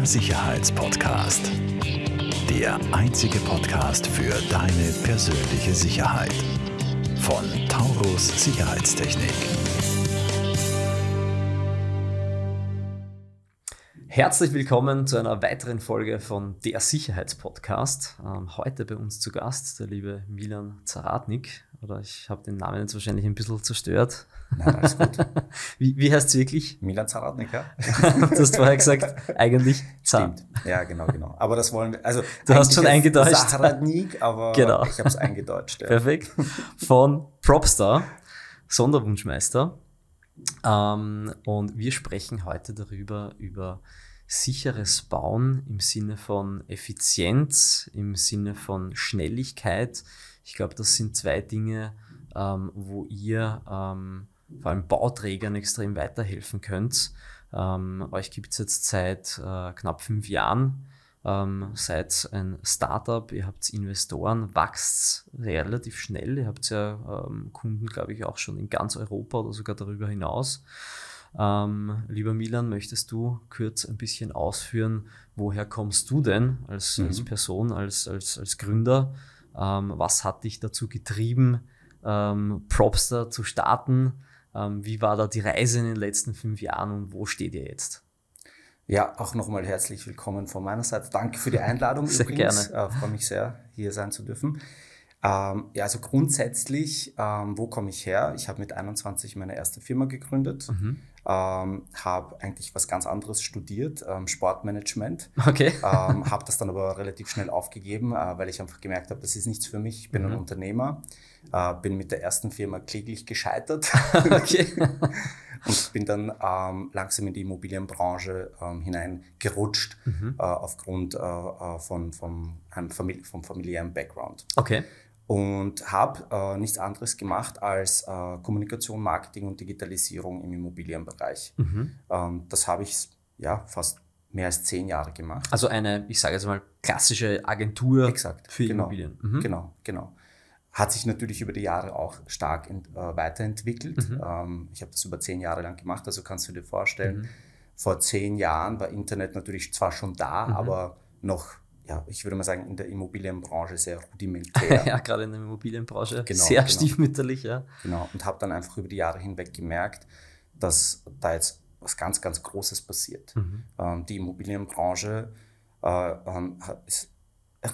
Der Sicherheitspodcast. Der einzige Podcast für deine persönliche Sicherheit. Von Taurus Sicherheitstechnik. Herzlich willkommen zu einer weiteren Folge von Der Sicherheitspodcast. Ähm, heute bei uns zu Gast der liebe Milan Zaratnik. Oder ich habe den Namen jetzt wahrscheinlich ein bisschen zerstört. Nein, alles gut. Wie, wie heißt es wirklich? Milan Zaratnik, ja. du hast vorher gesagt, eigentlich Zart. Stimmt. Ja, genau, genau. Aber das wollen wir, also. Du hast schon eingedeutscht. Zaratnik, aber Genau. ich habe es eingedeutscht. Ja. Perfekt. Von Propstar, Sonderwunschmeister. Ähm, und wir sprechen heute darüber, über sicheres Bauen im Sinne von Effizienz, im Sinne von Schnelligkeit. Ich glaube, das sind zwei Dinge, ähm, wo ihr ähm, vor allem Bauträgern extrem weiterhelfen könnt. Ähm, euch gibt es jetzt seit äh, knapp fünf Jahren ähm, seid ein Startup, ihr habt Investoren, wächst relativ schnell. Ihr habt ja ähm, Kunden, glaube ich, auch schon in ganz Europa oder sogar darüber hinaus. Ähm, lieber Milan, möchtest du kurz ein bisschen ausführen, woher kommst du denn als, Mhm. als Person, als, als, als Gründer? Ähm, was hat dich dazu getrieben, ähm, Propster zu starten? Ähm, wie war da die Reise in den letzten fünf Jahren und wo steht ihr jetzt? Ja, auch nochmal herzlich willkommen von meiner Seite. Danke für die Einladung Sehr übrigens. Äh, freue mich sehr, hier sein zu dürfen. Ähm, ja, also grundsätzlich, ähm, wo komme ich her? Ich habe mit 21 meine erste Firma gegründet, Mhm. Ähm, habe eigentlich was ganz anderes studiert, ähm, Sportmanagement. Okay. ähm, habe das dann aber relativ schnell aufgegeben, äh, weil ich einfach gemerkt habe, das ist nichts für mich. Ich bin Mhm. ein Unternehmer, äh, bin mit der ersten Firma kläglich gescheitert okay. und bin dann ähm, langsam in die Immobilienbranche ähm, hineingerutscht Mhm. äh, aufgrund äh, äh, von, vom, einem Famili vom familiären Background. Okay. Und habe äh, nichts anderes gemacht als äh, Kommunikation, Marketing und Digitalisierung im Immobilienbereich. Mhm. Ähm, das habe ich ja fast mehr als zehn Jahre gemacht. Also eine, ich sage jetzt mal, klassische Agentur Exakt. für genau. Immobilien. Mhm. Genau, genau. Hat sich natürlich über die Jahre auch stark ent, äh, weiterentwickelt. Mhm. Ähm, ich habe das über zehn Jahre lang gemacht, also kannst du dir vorstellen, Mhm. vor zehn Jahren war Internet natürlich zwar schon da, Mhm. aber noch, ja, ich würde mal sagen, in der Immobilienbranche sehr rudimentär. Ja, gerade in der Immobilienbranche. Genau, Sehr genau. stiefmütterlich, ja. Genau, und habe dann einfach über die Jahre hinweg gemerkt, dass da jetzt was ganz, ganz Großes passiert. Mhm. Ähm, die Immobilienbranche äh, ähm, ist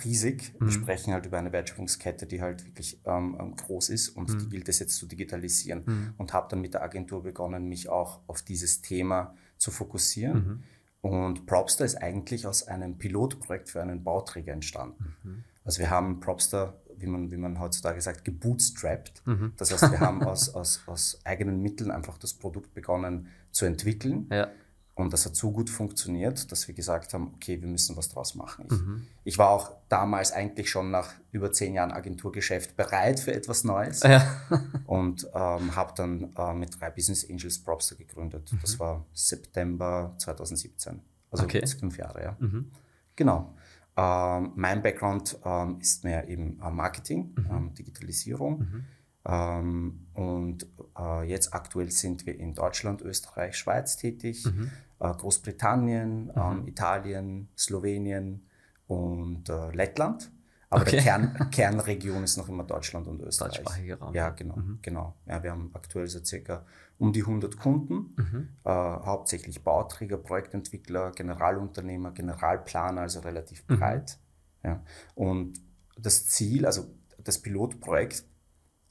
riesig. Mhm. Wir sprechen halt über eine Wertschöpfungskette, die halt wirklich ähm, ähm, groß ist und Mhm. die gilt es jetzt zu digitalisieren. Mhm. Und habe dann mit der Agentur begonnen, mich auch auf dieses Thema zu fokussieren. Und Propster ist eigentlich aus einem Pilotprojekt für einen Bauträger entstanden. Mhm. Also wir haben Propster, wie man, wie man heutzutage sagt, gebootstrapped. Mhm. Das heißt, wir haben aus, aus, aus eigenen Mitteln einfach das Produkt begonnen zu entwickeln. Ja. Und das hat so gut funktioniert, dass wir gesagt haben, okay, wir müssen was draus machen. Ich, Mhm. ich war auch damals eigentlich schon nach über zehn Jahren Agenturgeschäft bereit für etwas Neues ja. und ähm, habe dann äh, mit drei Business Angels Propster gegründet. Das war September 2017. Also Okay. fünf Jahre, ja. Mhm. Genau. Ähm, mein Background ähm, ist mehr eben äh, Marketing, ähm, Digitalisierung. Mhm. Ähm, und äh, jetzt aktuell sind wir in Deutschland, Österreich, Schweiz tätig, Mhm. Äh, Großbritannien, ähm, Italien, Slowenien und äh, Lettland. Aber Okay. der Kern, Kernregion ist noch immer Deutschland und Österreich. Deutschsprachiger Raum. Ja, genau, Mhm. genau. Ja, wir haben aktuell so circa um die 100 Kunden, Mhm. äh, hauptsächlich Bauträger, Projektentwickler, Generalunternehmer, Generalplaner, also relativ Mhm. breit. Ja. Und das Ziel, also das Pilotprojekt,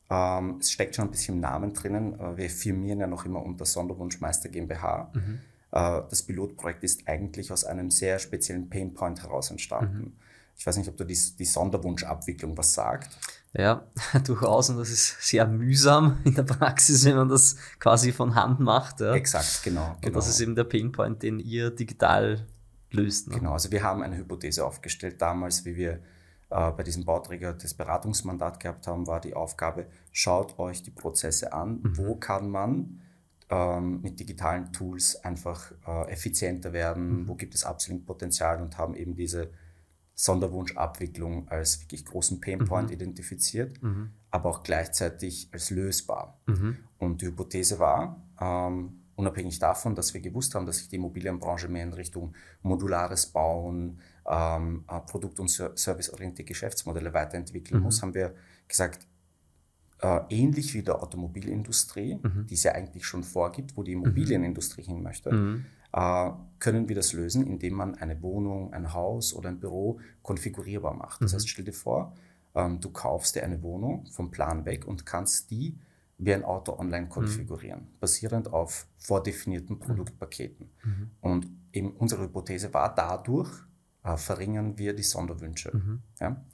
ähm, es steckt schon ein bisschen im Namen drinnen. Äh, wir firmieren ja noch immer unter Sonderwunschmeister GmbH. Äh, das Pilotprojekt ist eigentlich aus einem sehr speziellen Painpoint heraus entstanden. Mhm. Ich weiß nicht, ob du die, die Sonderwunschabwicklung was sagt. Ja, durchaus. Und das ist sehr mühsam in der Praxis, wenn man das quasi von Hand macht. Ja. Exakt, genau. Und genau. das ist eben der Painpoint, den ihr digital löst. Ne? Genau, also wir haben eine Hypothese aufgestellt. Damals, wie wir äh, bei diesem Bauträger das Beratungsmandat gehabt haben, war die Aufgabe, schaut euch die Prozesse an, Mhm. wo kann man ähm, mit digitalen Tools einfach äh, effizienter werden, Mhm. wo gibt es Upselling-Potenzial und haben eben diese Sonderwunschabwicklung als wirklich großen Painpoint identifiziert, Mhm. aber auch gleichzeitig als lösbar. Mhm. Und die Hypothese war, ähm, unabhängig davon, dass wir gewusst haben, dass sich die Immobilienbranche mehr in Richtung modulares Bauen, ähm, äh, Produkt- und serviceorientierte Geschäftsmodelle weiterentwickeln mhm. muss, haben wir gesagt, äh, ähnlich wie der Automobilindustrie, mhm. die es ja eigentlich schon vorgibt, wo die. Immobilienindustrie mhm. hin möchte, mhm. äh, können wir das lösen, indem man eine Wohnung, ein Haus oder ein Büro konfigurierbar macht. Das mhm. heißt, stell dir vor, ähm, du kaufst dir eine Wohnung vom Plan weg und kannst die wie ein Auto online konfigurieren, mhm. basierend auf vordefinierten Produktpaketen. Mhm. Und eben unsere Hypothese war, dadurch äh, verringern wir die Sonderwünsche. Ja?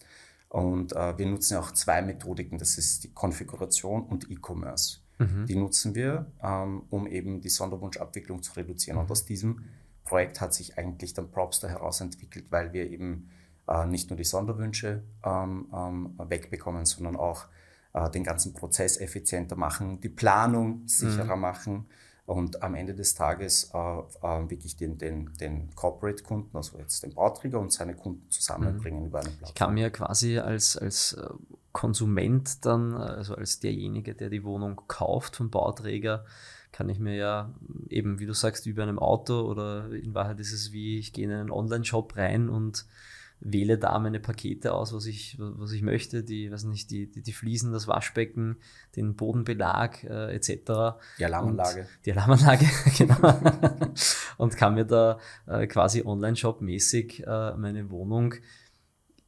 Und äh, wir nutzen auch zwei Methodiken, das ist die Konfiguration und E-Commerce. Mhm. Die nutzen wir, ähm, um eben die Sonderwunschabwicklung zu reduzieren. Und mhm. aus diesem Projekt hat sich eigentlich dann Propster herausentwickelt, weil wir eben äh, nicht nur die Sonderwünsche ähm, ähm, wegbekommen, sondern auch äh, den ganzen Prozess effizienter machen, die Planung sicherer mhm. machen und am Ende des Tages äh, äh, wirklich den, den, den Corporate-Kunden, also jetzt den Bauträger und seine Kunden zusammenbringen mhm. über eine Plattform. Ich kann mir quasi als, als äh, Konsument dann, also als derjenige, der die Wohnung kauft vom Bauträger, kann ich mir ja eben, wie du sagst, über einem Auto oder in Wahrheit ist es wie, ich gehe in einen Online-Shop rein und wähle da meine Pakete aus, was ich, was ich möchte, die, weiß nicht, die, die, die Fliesen, das Waschbecken, den Bodenbelag äh, etc. Die Alarmanlage. Und die Alarmanlage, genau. und kann mir da äh, quasi Online-Shop-mäßig äh, meine Wohnung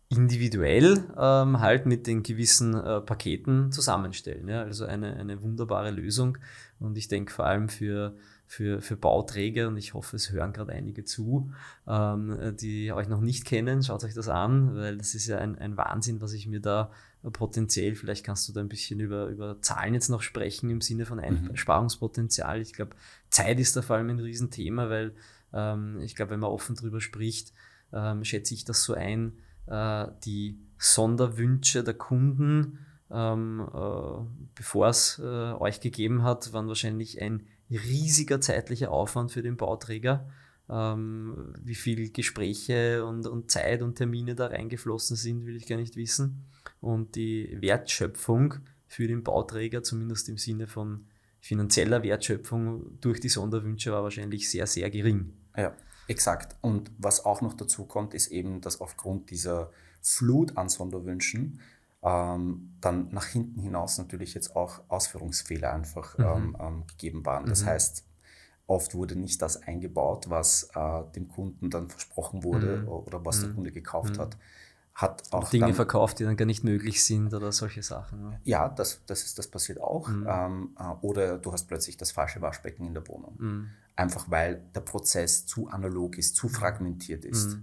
individuell ähm, halt mit den gewissen äh, Paketen zusammenstellen. Ja? Also eine, eine wunderbare Lösung. Und ich denke vor allem für für, für Bauträger und ich hoffe, es hören gerade einige zu, ähm, die euch noch nicht kennen. Schaut euch das an, weil das ist ja ein, ein Wahnsinn, was ich mir da potenziell, vielleicht kannst du da ein bisschen über, über Zahlen jetzt noch sprechen im Sinne von mhm. Einsparungspotenzial. Ich glaube, Zeit ist da vor allem ein Riesenthema, weil ähm, ich glaube, wenn man offen drüber spricht, ähm, schätze ich das so ein, äh, die Sonderwünsche der Kunden, ähm, äh, bevor es äh, euch gegeben hat, waren wahrscheinlich ein riesiger zeitlicher Aufwand für den Bauträger. Ähm, wie viel Gespräche und, und Zeit und Termine da reingeflossen sind, will ich gar nicht wissen. Und die Wertschöpfung für den Bauträger, zumindest im Sinne von finanzieller Wertschöpfung durch die Sonderwünsche, war wahrscheinlich sehr, sehr gering. Ja, exakt. Und was auch noch dazu kommt, ist eben, dass aufgrund dieser Flut an Sonderwünschen ähm, dann nach hinten hinaus natürlich jetzt auch Ausführungsfehler einfach mhm. ähm, ähm, gegeben waren. Das mhm. heißt, oft wurde nicht das eingebaut, was äh, dem Kunden dann versprochen wurde mhm. oder was der mhm. Kunde gekauft mhm. hat. Hat auch Dinge dann, verkauft, die dann gar nicht möglich sind oder solche Sachen. Ja, das, das, ist, das passiert auch. Mhm. Ähm, äh, oder du hast plötzlich das falsche Waschbecken in der Wohnung. Einfach weil der Prozess zu analog ist, zu fragmentiert ist.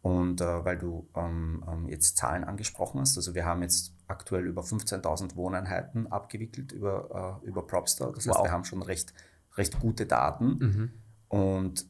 Und äh, weil du ähm, ähm, jetzt Zahlen angesprochen hast, also wir haben jetzt aktuell über 15.000 Wohneinheiten abgewickelt über, äh, über Propstar. Das wow. heißt, wir haben schon recht, recht gute Daten. Mhm. Und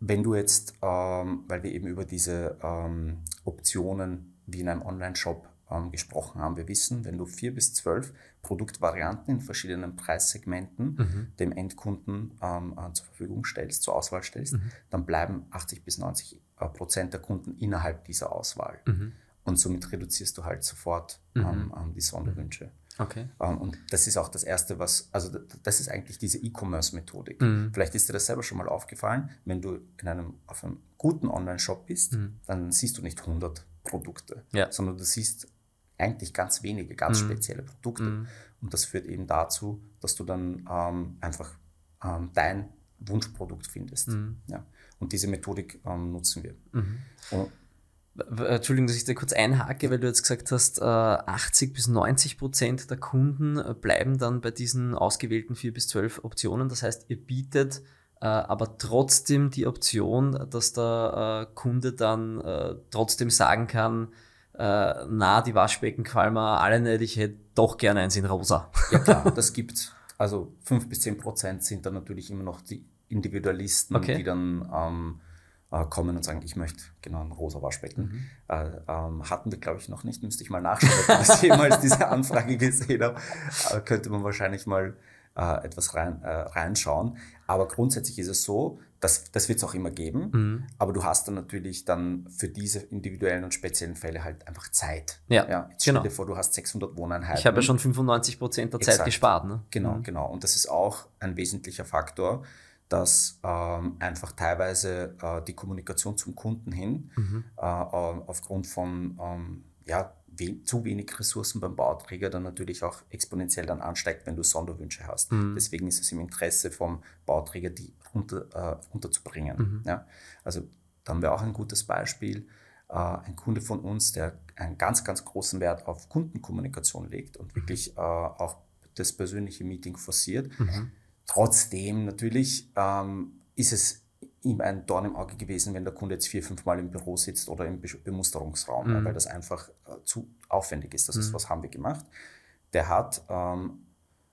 wenn du jetzt, ähm, weil wir eben über diese ähm, Optionen wie in einem Online-Shop ähm, gesprochen haben. Wir wissen, wenn du vier bis zwölf Produktvarianten in verschiedenen Preissegmenten mhm. dem Endkunden ähm, äh, zur Verfügung stellst, zur Auswahl stellst, mhm. dann bleiben 80 bis 90 äh, Prozent der Kunden innerhalb dieser Auswahl. Mhm. Und somit reduzierst du halt sofort mhm. ähm, ähm, die Sonderwünsche. Okay. Ähm, und das ist auch das Erste, was, also das ist eigentlich diese E-Commerce-Methodik. Mhm. Vielleicht ist dir das selber schon mal aufgefallen, wenn du in einem, auf einem guten Online-Shop bist, mhm. dann siehst du nicht 100 Produkte, ja. sondern du siehst eigentlich ganz wenige, ganz mhm. spezielle Produkte. Mhm. Und das führt eben dazu, dass du dann ähm, einfach ähm, dein Wunschprodukt findest. Mhm. Ja. Und diese Methodik ähm, nutzen wir. Mhm. Entschuldigung, dass ich da kurz einhake, weil du jetzt gesagt hast, 80 äh, bis 90 Prozent der Kunden äh, bleiben dann bei diesen ausgewählten 4 bis 12 Optionen. Das heißt, ihr bietet äh, aber trotzdem die Option, dass der Kunde dann trotzdem sagen kann, na, die Waschbecken gefallen mir alle nicht, ich hätte doch gerne eins in rosa. Ja klar, das gibt's. Also fünf bis zehn Prozent sind dann natürlich immer noch die Individualisten, okay. die dann ähm, äh, kommen und sagen, ich möchte genau ein rosa Waschbecken. Mhm. Äh, ähm, hatten wir, glaube ich, noch nicht. Müsste ich mal nachschauen, ob ich jemals diese Anfrage gesehen habe. Äh, könnte man wahrscheinlich mal äh, etwas rein, äh, reinschauen. Aber grundsätzlich ist es so, dass, das wird es auch immer geben, mhm. aber du hast dann natürlich dann für diese individuellen und speziellen Fälle halt einfach Zeit. Ja, ja jetzt genau. stell dir vor, du hast 600 Wohneinheiten. Ich habe ja schon 95 Prozent der Exakt. Zeit gespart. Ne? Genau, mhm. genau. Und das ist auch ein wesentlicher Faktor, dass ähm, einfach teilweise äh, die Kommunikation zum Kunden hin mhm. äh, aufgrund von ähm, ja, we zu wenig Ressourcen beim Bauträger dann natürlich auch exponentiell dann ansteigt, wenn du Sonderwünsche hast. Mhm. Deswegen ist es im Interesse vom Bauträger, die runter, äh, runterzubringen. Mhm. Ja? Also da haben wir auch ein gutes Beispiel. Äh, ein Kunde von uns, der einen ganz, ganz großen Wert auf Kundenkommunikation legt und mhm. wirklich äh, auch das persönliche Meeting forciert. Mhm. Trotzdem natürlich ähm, ist es ihm ein Dorn im Auge gewesen, wenn der Kunde jetzt vier, fünf Mal im Büro sitzt oder im Bemusterungsraum, mhm. ja, weil das einfach äh, zu aufwendig ist. Das mhm. ist, was haben wir gemacht. Der hat, ähm,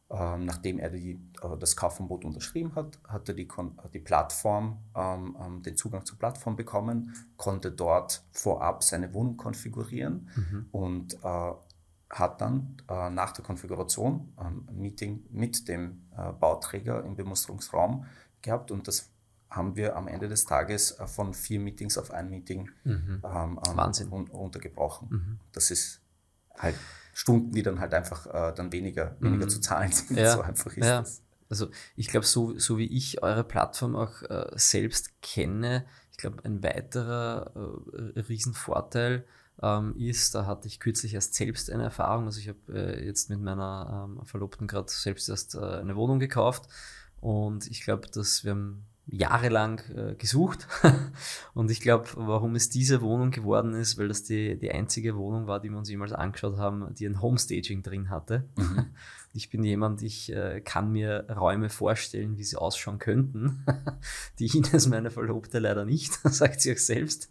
ähm, nachdem er die, äh, das Kaufverbot unterschrieben hat, hat er die, die Plattform, ähm, ähm, den Zugang zur Plattform bekommen, konnte dort vorab seine Wohnung konfigurieren mhm. und äh, hat dann äh, nach der Konfiguration ein Meeting mit dem äh, Bauträger im Bemusterungsraum gehabt und das haben wir am Ende des Tages äh, von vier Meetings auf ein Meeting mhm. ähm, Wahnsinn. runtergebrochen. Mhm. Das ist halt Stunden, die dann halt einfach äh, dann weniger, weniger mhm. zu zahlen sind. Ja. So einfach ist ja. das. Also ich glaube, so, so wie ich eure Plattform auch äh, selbst kenne, ich glaube, ein weiterer äh, Riesenvorteil ähm, ist, da hatte ich kürzlich erst selbst eine Erfahrung. Also ich habe äh, jetzt mit meiner ähm, Verlobten gerade selbst erst äh, eine Wohnung gekauft und ich glaube, dass wir haben jahrelang äh, gesucht. und ich glaube, warum es diese Wohnung geworden ist, weil das die, die einzige Wohnung war, die wir uns jemals angeschaut haben, die ein Homestaging drin hatte. Mhm. Ich bin jemand, ich äh, kann mir Räume vorstellen, wie sie ausschauen könnten. die Ines, meine Verlobte, leider nicht, sagt sie auch selbst.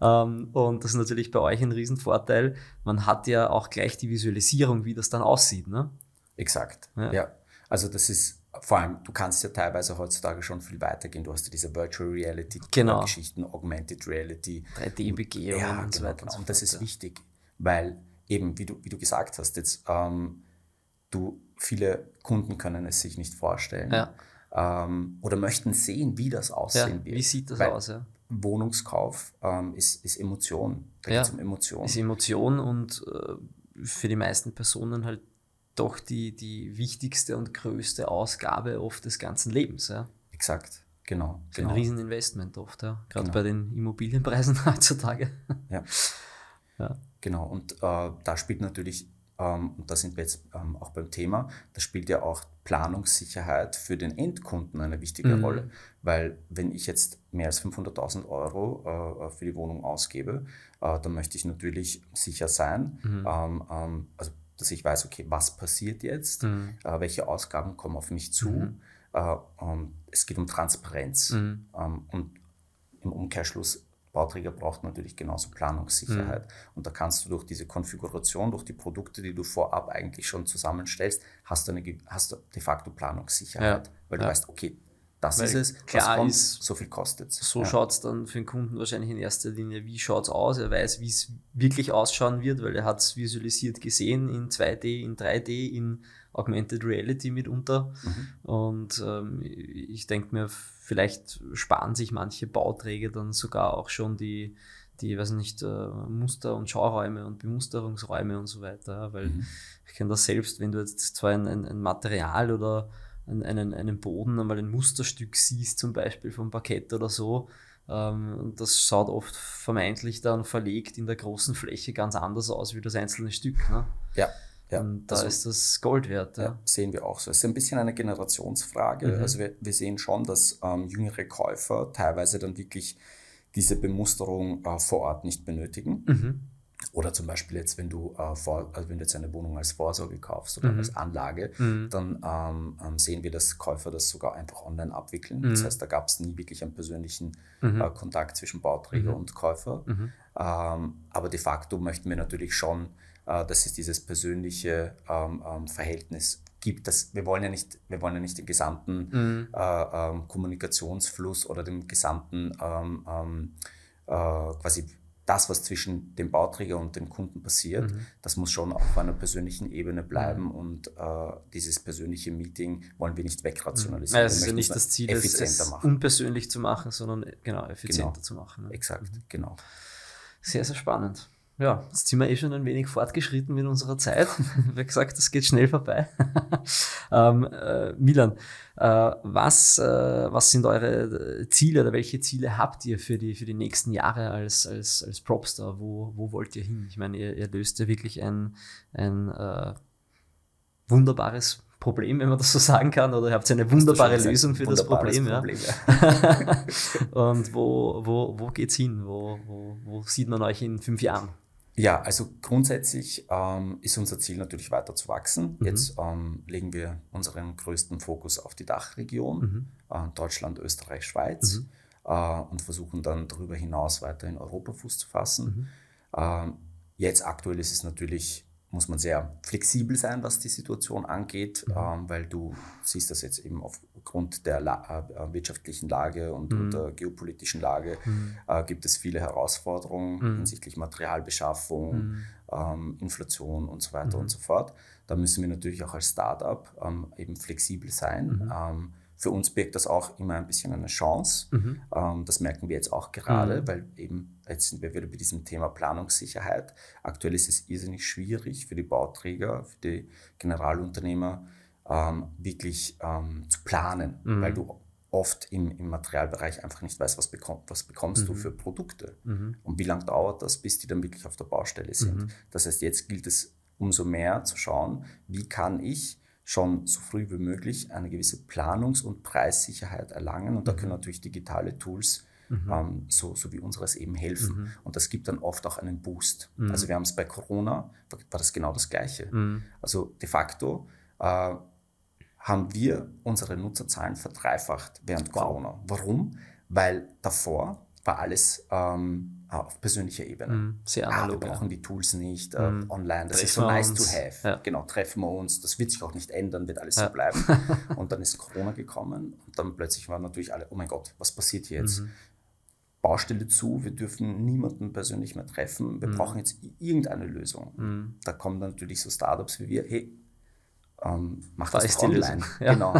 Ähm, und das ist natürlich bei euch ein Riesenvorteil. Man hat ja auch gleich die Visualisierung, wie das dann aussieht. Ne? Exakt. ja. ja. Also das ist vor allem, du kannst ja teilweise heutzutage schon viel weitergehen. Du hast ja diese Virtual Reality genau. Geschichten, Augmented Reality. 3D-Begehungen ja, und so genau, weiter. Genau. Und das ist wichtig, weil eben, wie du, wie du gesagt hast, jetzt ähm, du, viele Kunden können es sich nicht vorstellen ja. ähm, oder möchten sehen, wie das aussehen ja, wird. Wie sieht das weil aus? Ja? Wohnungskauf ähm, ist, ist Emotion. Da ja, geht es um Emotion. Ist Emotion und äh, für die meisten Personen halt doch die, die wichtigste und größte Ausgabe oft des ganzen Lebens. Ja. Exakt, genau. Das genau. ein Rieseninvestment oft, ja. gerade genau. bei den Immobilienpreisen heutzutage. Ja, ja. genau. Und äh, da spielt natürlich, und da sind wir jetzt ähm, auch beim Thema, da spielt ja auch Planungssicherheit für den Endkunden eine wichtige mhm. Rolle. Weil wenn ich jetzt mehr als 500.000 Euro äh, für die Wohnung ausgebe, äh, dann möchte ich natürlich sicher sein. Mhm. Ähm, ähm also dass ich weiß, okay, was passiert jetzt, mhm. äh, welche Ausgaben kommen auf mich zu. Mhm. Es geht um Transparenz. Mhm. Ähm, und im Umkehrschluss, Bauträger braucht natürlich genauso Planungssicherheit. Mhm. Und da kannst du durch diese Konfiguration, durch die Produkte, die du vorab eigentlich schon zusammenstellst, hast du, eine, hast du de facto Planungssicherheit. Ja. Weil du ja. weißt, okay, das Weil ist es, klar kommt, ist, so viel kostet es. So ja. schaut es dann für den Kunden wahrscheinlich in erster Linie, wie schaut es aus, er weiß, wie es wirklich ausschauen wird, weil er hat es visualisiert gesehen in 2D, in 3D, in Augmented Reality mitunter. Mhm. Und ähm, ich denke mir, vielleicht sparen sich manche Bauträger dann sogar auch schon die, die, weiß nicht, äh, Muster- und Schauräume und Bemusterungsräume und so weiter. Weil mhm. ich kenne das selbst, wenn du jetzt zwar ein, ein, ein Material oder einen, einen Boden, einmal ein Musterstück siehst, zum Beispiel vom Parkett oder so. Ähm, und das schaut oft vermeintlich dann verlegt in der großen Fläche ganz anders aus wie das einzelne Stück. Ne? Ja. Ja, und da also, ist das Gold wert. Ja. ja. sehen wir auch so. Es ist ein bisschen eine Generationsfrage. Mhm. Also wir, wir, sehen schon, dass ähm, jüngere Käufer teilweise dann wirklich diese Bemusterung äh, vor Ort nicht benötigen. Mhm. Oder zum Beispiel jetzt, wenn du, äh, vor, also wenn du jetzt eine Wohnung als Vorsorge kaufst oder mhm. als Anlage, mhm. dann ähm, ähm, sehen wir, dass Käufer das sogar einfach online abwickeln. Mhm. Das heißt, da gab es nie wirklich einen persönlichen mhm. äh, Kontakt zwischen Bauträger mhm. und Käufer. Mhm. Ähm, aber de facto möchten wir natürlich schon, dass es dieses persönliche ähm, ähm, Verhältnis gibt. Das, wir, wollen ja nicht, wir wollen ja nicht den gesamten äh, ähm, Kommunikationsfluss oder den gesamten äh, quasi das, was zwischen dem Bauträger und dem Kunden passiert, mhm. das muss schon auf einer persönlichen Ebene bleiben mhm. und äh, dieses persönliche Meeting wollen wir nicht wegrationalisieren. Ja, es ist ja nicht das Ziel, es, es unpersönlich zu machen, sondern genau effizienter genau. zu machen. Ne? Exakt, mhm. genau. Sehr, sehr spannend ja, jetzt sind wir eh schon ein wenig fortgeschritten mit unserer Zeit. Wie gesagt, das geht schnell vorbei. ähm, äh, Milan, äh, was, äh, was sind eure Ziele oder welche Ziele habt ihr für die, für die nächsten Jahre als, als, als Propstar? Wo, wo wollt ihr hin? Ich meine, ihr, ihr löst ja wirklich ein, ein äh, wunderbares Problem, wenn man das so sagen kann, oder ihr habt eine wunderbare Lösung für das Problem. Problem ja. Und wo, wo, wo geht's hin? Wo, wo, wo sieht man euch in fünf Jahren? Ja, also grundsätzlich ähm, ist unser Ziel natürlich weiter zu wachsen. Mhm. Jetzt ähm, legen wir unseren größten Fokus auf die Dachregion, mhm. äh, Deutschland, Österreich, Schweiz mhm. äh, und versuchen dann darüber hinaus weiter in Europa Fuß zu fassen. Mhm. Ähm, jetzt aktuell ist es natürlich muss man sehr flexibel sein, was die Situation angeht, mhm. ähm, weil du siehst das jetzt eben aufgrund der La äh, wirtschaftlichen Lage und, mhm. und der geopolitischen Lage mhm. äh, gibt es viele Herausforderungen mhm. hinsichtlich Materialbeschaffung, mhm. ähm, Inflation und so weiter und mhm. so fort. Da müssen wir natürlich auch als Startup ähm, eben flexibel sein. Ähm, für uns birgt das auch immer ein bisschen eine Chance. Mhm. Ähm, das merken wir jetzt auch gerade, mhm. weil eben jetzt sind wir wieder bei diesem Thema Planungssicherheit. Aktuell ist es irrsinnig schwierig für die Bauträger, für die Generalunternehmer ähm, wirklich ähm, zu planen, mhm. weil du oft im, im Materialbereich einfach nicht weißt, was, bekomm, was bekommst du mhm. für Produkte mhm. und wie lange dauert das, bis die dann wirklich auf der Baustelle sind. Mhm. Das heißt, jetzt gilt es umso mehr zu schauen, wie kann ich schon so früh wie möglich eine gewisse Planungs- und Preissicherheit erlangen. Und da können mhm. natürlich digitale Tools mhm. ähm, so, so wie unseres eben helfen. Mhm. Und das gibt dann oft auch einen Boost. Mhm. Also wir haben es bei Corona, war das genau das Gleiche. Also de facto äh, haben wir unsere Nutzerzahlen verdreifacht während wow. Corona. Warum? Weil davor war alles ähm, auf persönlicher Ebene. Mm, sehr analog. Ah, wir brauchen ja. die Tools nicht äh, mm. online. Das treffen ist so nice to have. Ja. Genau, treffen wir uns. Das wird sich auch nicht ändern, wird alles ja. so bleiben. und dann ist Corona gekommen und dann plötzlich waren natürlich alle, oh mein Gott, was passiert jetzt? Mhm. Baustelle zu, wir dürfen niemanden persönlich mehr treffen, wir mhm. brauchen jetzt irgendeine Lösung. Mhm. Da kommen dann natürlich so Startups wie wir, hey, ähm, mach da das doch online. Genau.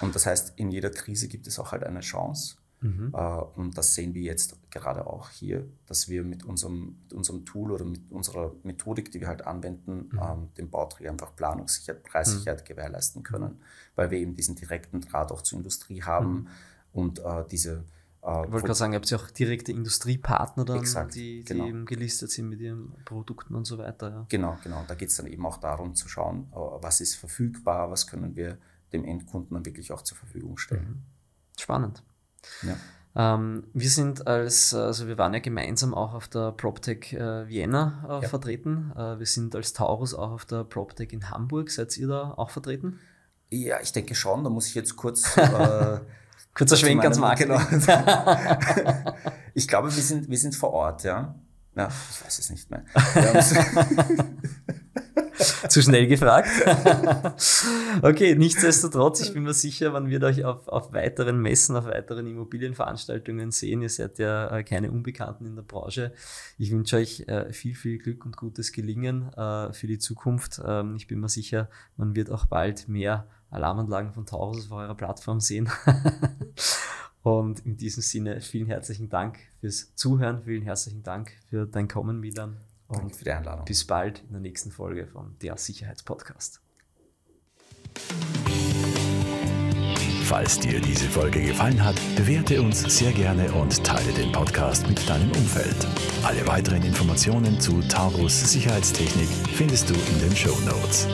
Und das heißt, in jeder Krise gibt es auch halt eine Chance. Mhm. Äh, und das sehen wir jetzt gerade auch hier, dass wir mit unserem, mit unserem Tool oder mit unserer Methodik, die wir halt anwenden, mhm. ähm, dem Bauträger einfach Planungssicherheit, Preissicherheit mhm. gewährleisten können, weil wir eben diesen direkten Draht auch zur Industrie haben mhm. und äh, diese äh, ich wollte gerade sagen, ihr habt ja auch direkte Industriepartner dann, Exakt, die, die genau. eben gelistet sind mit ihren Produkten und so weiter. Ja. Genau, genau. Da geht es dann eben auch darum zu schauen, äh, was ist verfügbar, was können wir dem Endkunden dann wirklich auch zur Verfügung stellen. Mhm. Spannend. Ja. Ähm, wir sind als, also wir waren ja gemeinsam auch auf der PropTech äh, Vienna äh, ja. vertreten. Äh, wir sind als Taurus auch auf der PropTech in Hamburg. Seid ihr da auch vertreten? Ja, ich denke schon. Da muss ich jetzt kurz. Kurzer Schwenk ans Marketing. Genau. ich glaube, wir sind, wir sind vor Ort, ja. Ja, ich weiß es nicht mehr. Zu schnell gefragt. okay, nichtsdestotrotz, ich bin mir sicher, man wird euch auf, auf weiteren Messen, auf weiteren Immobilienveranstaltungen sehen. Ihr seid ja äh, keine Unbekannten in der Branche. Ich wünsche euch äh, viel, viel Glück und gutes Gelingen äh, für die Zukunft. Ähm, ich bin mir sicher, man wird auch bald mehr Alarmanlagen von Taurus auf eurer Plattform sehen. Und in diesem Sinne vielen herzlichen Dank fürs Zuhören, vielen herzlichen Dank für dein Kommen, Milan. Und für die Einladung. Bis bald in der nächsten Folge von der Sicherheitspodcast. Falls dir diese Folge gefallen hat, bewerte uns sehr gerne und teile den Podcast mit deinem Umfeld. Alle weiteren Informationen zu Taurus Sicherheitstechnik findest du in den Show Notes.